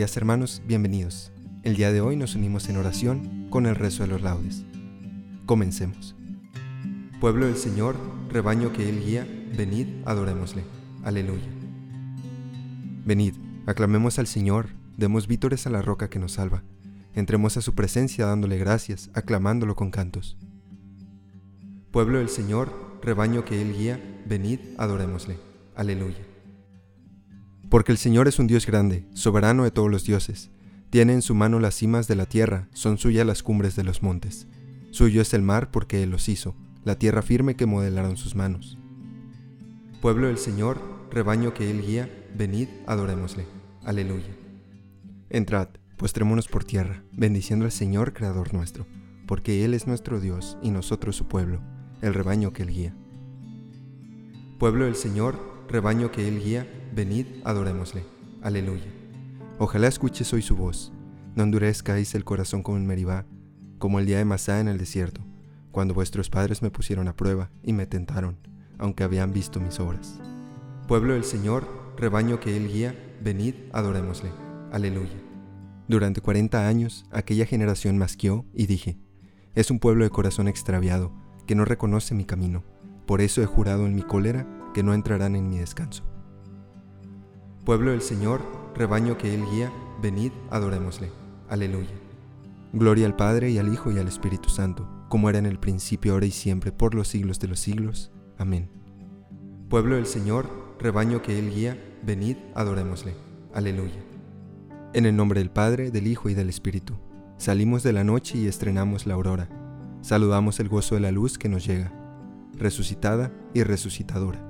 Días hermanos, bienvenidos. El día de hoy nos unimos en oración con el rezo de los laudes. Comencemos. Pueblo del Señor, rebaño que Él guía, venid, adorémosle. Aleluya. Venid, aclamemos al Señor, demos vítores a la roca que nos salva. Entremos a su presencia dándole gracias, aclamándolo con cantos. Pueblo del Señor, rebaño que Él guía, venid, adorémosle. Aleluya. Porque el Señor es un Dios grande, soberano de todos los dioses. Tiene en su mano las cimas de la tierra, son suyas las cumbres de los montes. Suyo es el mar porque Él los hizo, la tierra firme que modelaron sus manos. Pueblo del Señor, rebaño que Él guía, venid, adorémosle. Aleluya. Entrad, postrémonos por tierra, bendiciendo al Señor, Creador nuestro, porque Él es nuestro Dios y nosotros su pueblo, el rebaño que Él guía. Pueblo del Señor, rebaño que Él guía, venid, adorémosle. Aleluya. Ojalá escuches hoy su voz. No endurezcáis el corazón como en Meribá, como el día de Masá en el desierto, cuando vuestros padres me pusieron a prueba y me tentaron, aunque habían visto mis obras. Pueblo del Señor, rebaño que Él guía, venid, adorémosle. Aleluya. Durante cuarenta años aquella generación masqueó y dije, es un pueblo de corazón extraviado, que no reconoce mi camino. Por eso he jurado en mi cólera que no entrarán en mi descanso. Pueblo del Señor, rebaño que Él guía, venid, adorémosle. Aleluya. Gloria al Padre y al Hijo y al Espíritu Santo, como era en el principio, ahora y siempre, por los siglos de los siglos. Amén. Pueblo del Señor, rebaño que Él guía, venid, adorémosle. Aleluya. En el nombre del Padre, del Hijo y del Espíritu, salimos de la noche y estrenamos la aurora. Saludamos el gozo de la luz que nos llega, resucitada y resucitadora.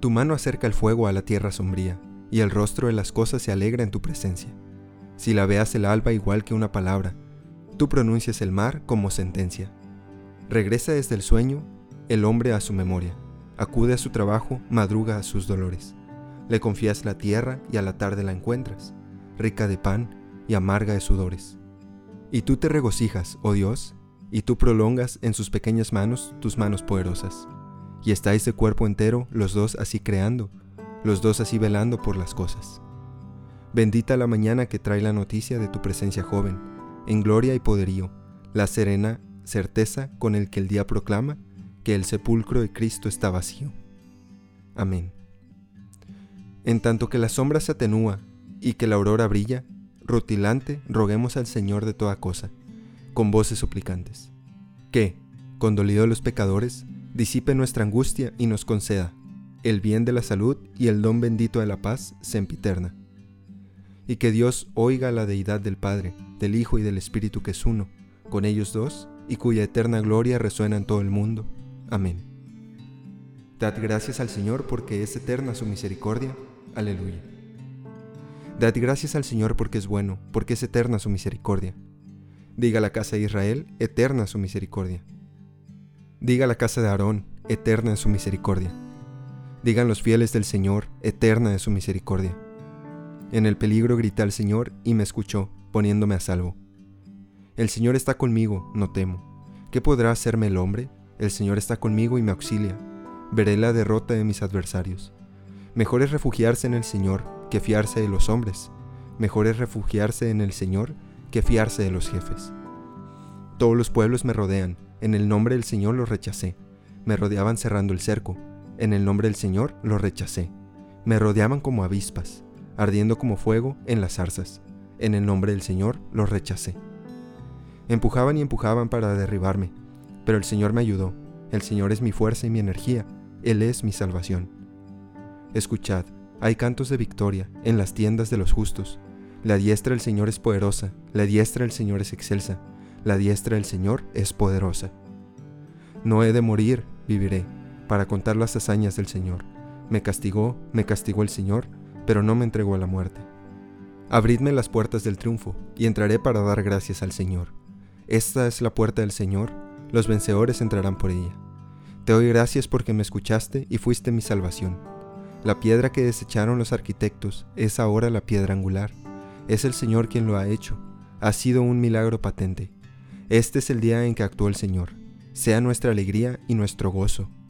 Tu mano acerca el fuego a la tierra sombría y el rostro de las cosas se alegra en tu presencia. Si la veas el alba igual que una palabra, tú pronuncias el mar como sentencia. Regresa desde el sueño el hombre a su memoria, acude a su trabajo, madruga a sus dolores. Le confías la tierra y a la tarde la encuentras, rica de pan y amarga de sudores. Y tú te regocijas, oh Dios, y tú prolongas en sus pequeñas manos tus manos poderosas. Y estáis de cuerpo entero los dos así creando, los dos así velando por las cosas. Bendita la mañana que trae la noticia de tu presencia joven, en gloria y poderío, la serena certeza con el que el día proclama que el sepulcro de Cristo está vacío. Amén. En tanto que la sombra se atenúa y que la aurora brilla, rutilante, roguemos al Señor de toda cosa, con voces suplicantes, que, condolido de los pecadores, disipe nuestra angustia y nos conceda, el bien de la salud y el don bendito de la paz sempiterna. Y que Dios oiga la deidad del Padre, del Hijo y del Espíritu que es uno, con ellos dos, y cuya eterna gloria resuena en todo el mundo. Amén. Dad gracias al Señor porque es eterna su misericordia. Aleluya. Dad gracias al Señor porque es bueno, porque es eterna su misericordia. Diga la casa de Israel, eterna su misericordia. Diga la casa de Aarón, eterna su misericordia Digan los fieles del Señor, eterna es su misericordia. En el peligro grité al Señor y me escuchó, poniéndome a salvo. El Señor está conmigo, no temo. ¿Qué podrá hacerme el hombre? El Señor está conmigo y me auxilia. Veré la derrota de mis adversarios. Mejor es refugiarse en el Señor que fiarse de los hombres. Mejor es refugiarse en el Señor que fiarse de los jefes. Todos los pueblos me rodean, en el nombre del Señor los rechacé. Me rodeaban cerrando el cerco, en el nombre del Señor los rechacé. Me rodeaban como avispas, ardiendo como fuego en las zarzas. En el nombre del Señor los rechacé. Empujaban y empujaban para derribarme, pero el Señor me ayudó. El Señor es mi fuerza y mi energía. Él es mi salvación. Escuchad, hay cantos de victoria en las tiendas de los justos. La diestra del Señor es poderosa, la diestra del Señor es excelsa, la diestra del Señor es poderosa. No he de morir, viviré, para contar las hazañas del Señor. Me castigó, me castigó el Señor, pero no me entregó a la muerte. Abridme las puertas del triunfo, y entraré para dar gracias al Señor. Esta es la puerta del Señor, los vencedores entrarán por ella. Te doy gracias porque me escuchaste y fuiste mi salvación. La piedra que desecharon los arquitectos es ahora la piedra angular. Es el Señor quien lo ha hecho. Ha sido un milagro patente. Este es el día en que actuó el Señor. Sea nuestra alegría y nuestro gozo.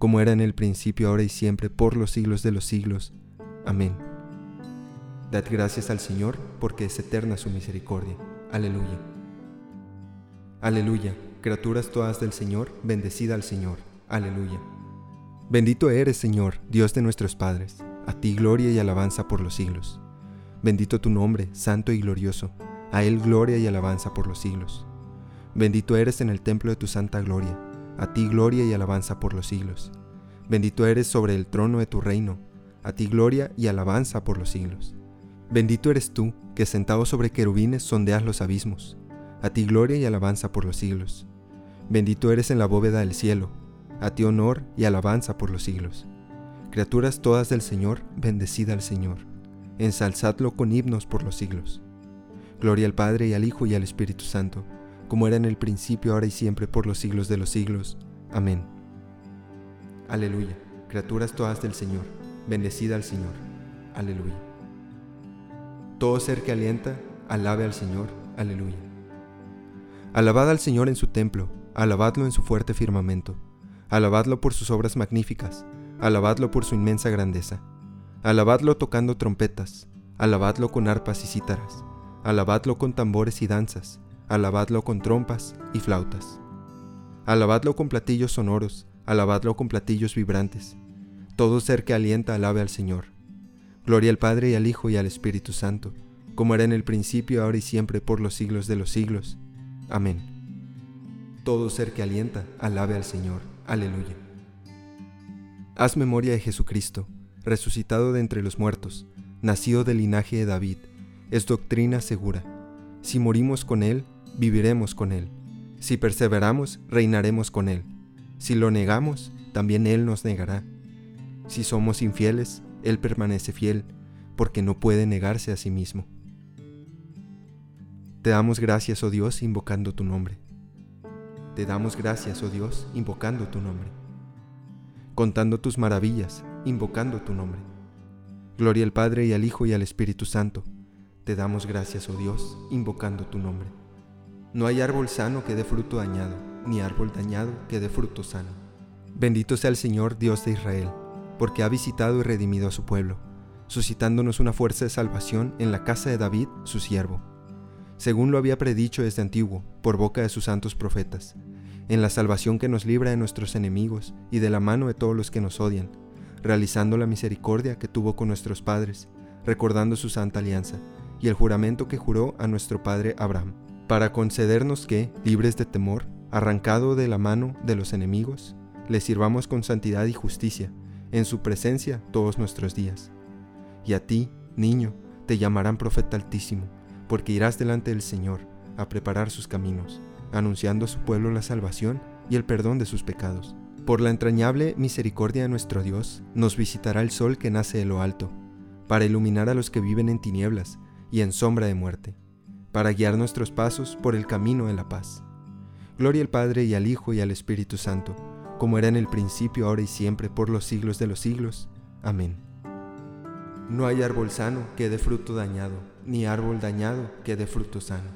como era en el principio, ahora y siempre, por los siglos de los siglos. Amén. Dad gracias al Señor, porque es eterna su misericordia. Aleluya. Aleluya. Criaturas todas del Señor, bendecida al Señor. Aleluya. Bendito eres, Señor, Dios de nuestros padres. A ti gloria y alabanza por los siglos. Bendito tu nombre, santo y glorioso. A Él gloria y alabanza por los siglos. Bendito eres en el templo de tu santa gloria. A ti gloria y alabanza por los siglos. Bendito eres sobre el trono de tu reino. A ti gloria y alabanza por los siglos. Bendito eres tú, que sentado sobre querubines sondeas los abismos. A ti gloria y alabanza por los siglos. Bendito eres en la bóveda del cielo. A ti honor y alabanza por los siglos. Criaturas todas del Señor, bendecida al Señor. Ensalzadlo con himnos por los siglos. Gloria al Padre y al Hijo y al Espíritu Santo, como era en el principio, ahora y siempre, por los siglos de los siglos. Amén. Aleluya. Criaturas todas del Señor, bendecida al Señor. Aleluya. Todo ser que alienta, alabe al Señor. Aleluya. Alabad al Señor en su templo, alabadlo en su fuerte firmamento, alabadlo por sus obras magníficas, alabadlo por su inmensa grandeza, alabadlo tocando trompetas, alabadlo con arpas y cítaras, alabadlo con tambores y danzas, alabadlo con trompas y flautas. Alabadlo con platillos sonoros, alabadlo con platillos vibrantes. Todo ser que alienta alabe al Señor. Gloria al Padre y al Hijo y al Espíritu Santo, como era en el principio, ahora y siempre, por los siglos de los siglos. Amén. Todo ser que alienta, alabe al Señor. Aleluya. Haz memoria de Jesucristo, resucitado de entre los muertos, nacido del linaje de David, es doctrina segura. Si morimos con Él, viviremos con Él. Si perseveramos, reinaremos con Él. Si lo negamos, también Él nos negará. Si somos infieles, él permanece fiel porque no puede negarse a sí mismo. Te damos gracias, oh Dios, invocando tu nombre. Te damos gracias, oh Dios, invocando tu nombre. Contando tus maravillas, invocando tu nombre. Gloria al Padre y al Hijo y al Espíritu Santo. Te damos gracias, oh Dios, invocando tu nombre. No hay árbol sano que dé fruto dañado, ni árbol dañado que dé fruto sano. Bendito sea el Señor, Dios de Israel porque ha visitado y redimido a su pueblo, suscitándonos una fuerza de salvación en la casa de David, su siervo, según lo había predicho desde antiguo, por boca de sus santos profetas, en la salvación que nos libra de nuestros enemigos y de la mano de todos los que nos odian, realizando la misericordia que tuvo con nuestros padres, recordando su santa alianza, y el juramento que juró a nuestro padre Abraham, para concedernos que, libres de temor, arrancado de la mano de los enemigos, le sirvamos con santidad y justicia, en su presencia todos nuestros días. Y a ti, niño, te llamarán profeta altísimo, porque irás delante del Señor a preparar sus caminos, anunciando a su pueblo la salvación y el perdón de sus pecados. Por la entrañable misericordia de nuestro Dios, nos visitará el sol que nace de lo alto, para iluminar a los que viven en tinieblas y en sombra de muerte, para guiar nuestros pasos por el camino de la paz. Gloria al Padre y al Hijo y al Espíritu Santo, como era en el principio, ahora y siempre, por los siglos de los siglos. Amén. No hay árbol sano que dé fruto dañado, ni árbol dañado que dé fruto sano.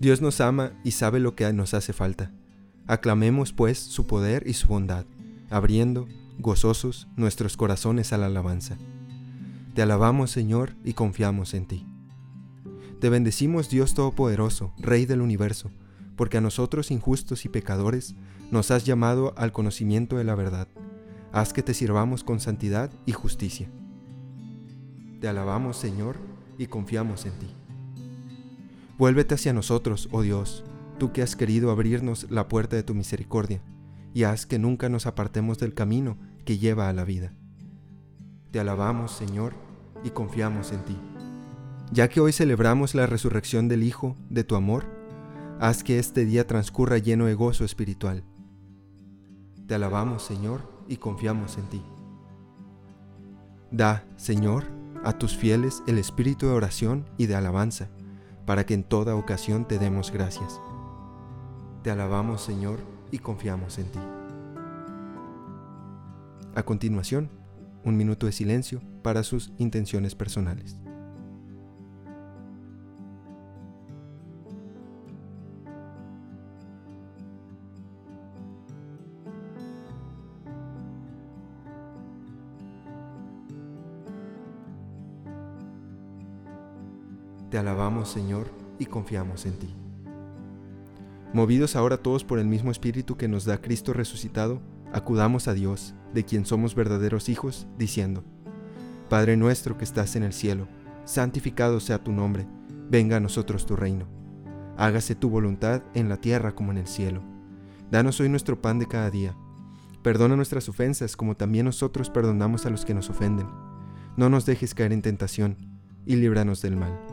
Dios nos ama y sabe lo que nos hace falta. Aclamemos pues su poder y su bondad, abriendo, gozosos, nuestros corazones a la alabanza. Te alabamos Señor y confiamos en ti. Te bendecimos Dios Todopoderoso, Rey del universo, porque a nosotros injustos y pecadores nos has llamado al conocimiento de la verdad. Haz que te sirvamos con santidad y justicia. Te alabamos Señor y confiamos en ti. Vuélvete hacia nosotros, oh Dios, tú que has querido abrirnos la puerta de tu misericordia, y haz que nunca nos apartemos del camino que lleva a la vida. Te alabamos, Señor, y confiamos en ti. Ya que hoy celebramos la resurrección del Hijo de tu amor, haz que este día transcurra lleno de gozo espiritual. Te alabamos, Señor, y confiamos en ti. Da, Señor, a tus fieles el espíritu de oración y de alabanza, para que en toda ocasión te demos gracias. Te alabamos, Señor, y confiamos en ti. A continuación, un minuto de silencio para sus intenciones personales. Te alabamos, Señor, y confiamos en ti. Movidos ahora todos por el mismo Espíritu que nos da Cristo resucitado, acudamos a Dios, de quien somos verdaderos hijos, diciendo, Padre nuestro que estás en el cielo, santificado sea tu nombre, venga a nosotros tu reino. Hágase tu voluntad en la tierra como en el cielo. Danos hoy nuestro pan de cada día. Perdona nuestras ofensas como también nosotros perdonamos a los que nos ofenden. No nos dejes caer en tentación, y líbranos del mal.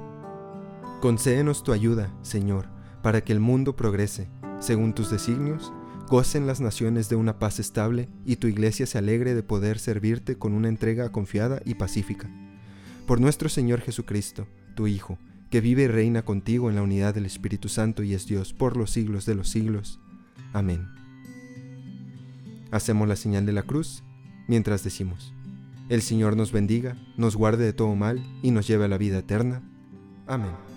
Concédenos tu ayuda, Señor, para que el mundo progrese, según tus designios, gocen las naciones de una paz estable y tu iglesia se alegre de poder servirte con una entrega confiada y pacífica. Por nuestro Señor Jesucristo, tu Hijo, que vive y reina contigo en la unidad del Espíritu Santo y es Dios por los siglos de los siglos. Amén. Hacemos la señal de la cruz mientras decimos, El Señor nos bendiga, nos guarde de todo mal y nos lleve a la vida eterna. Amén.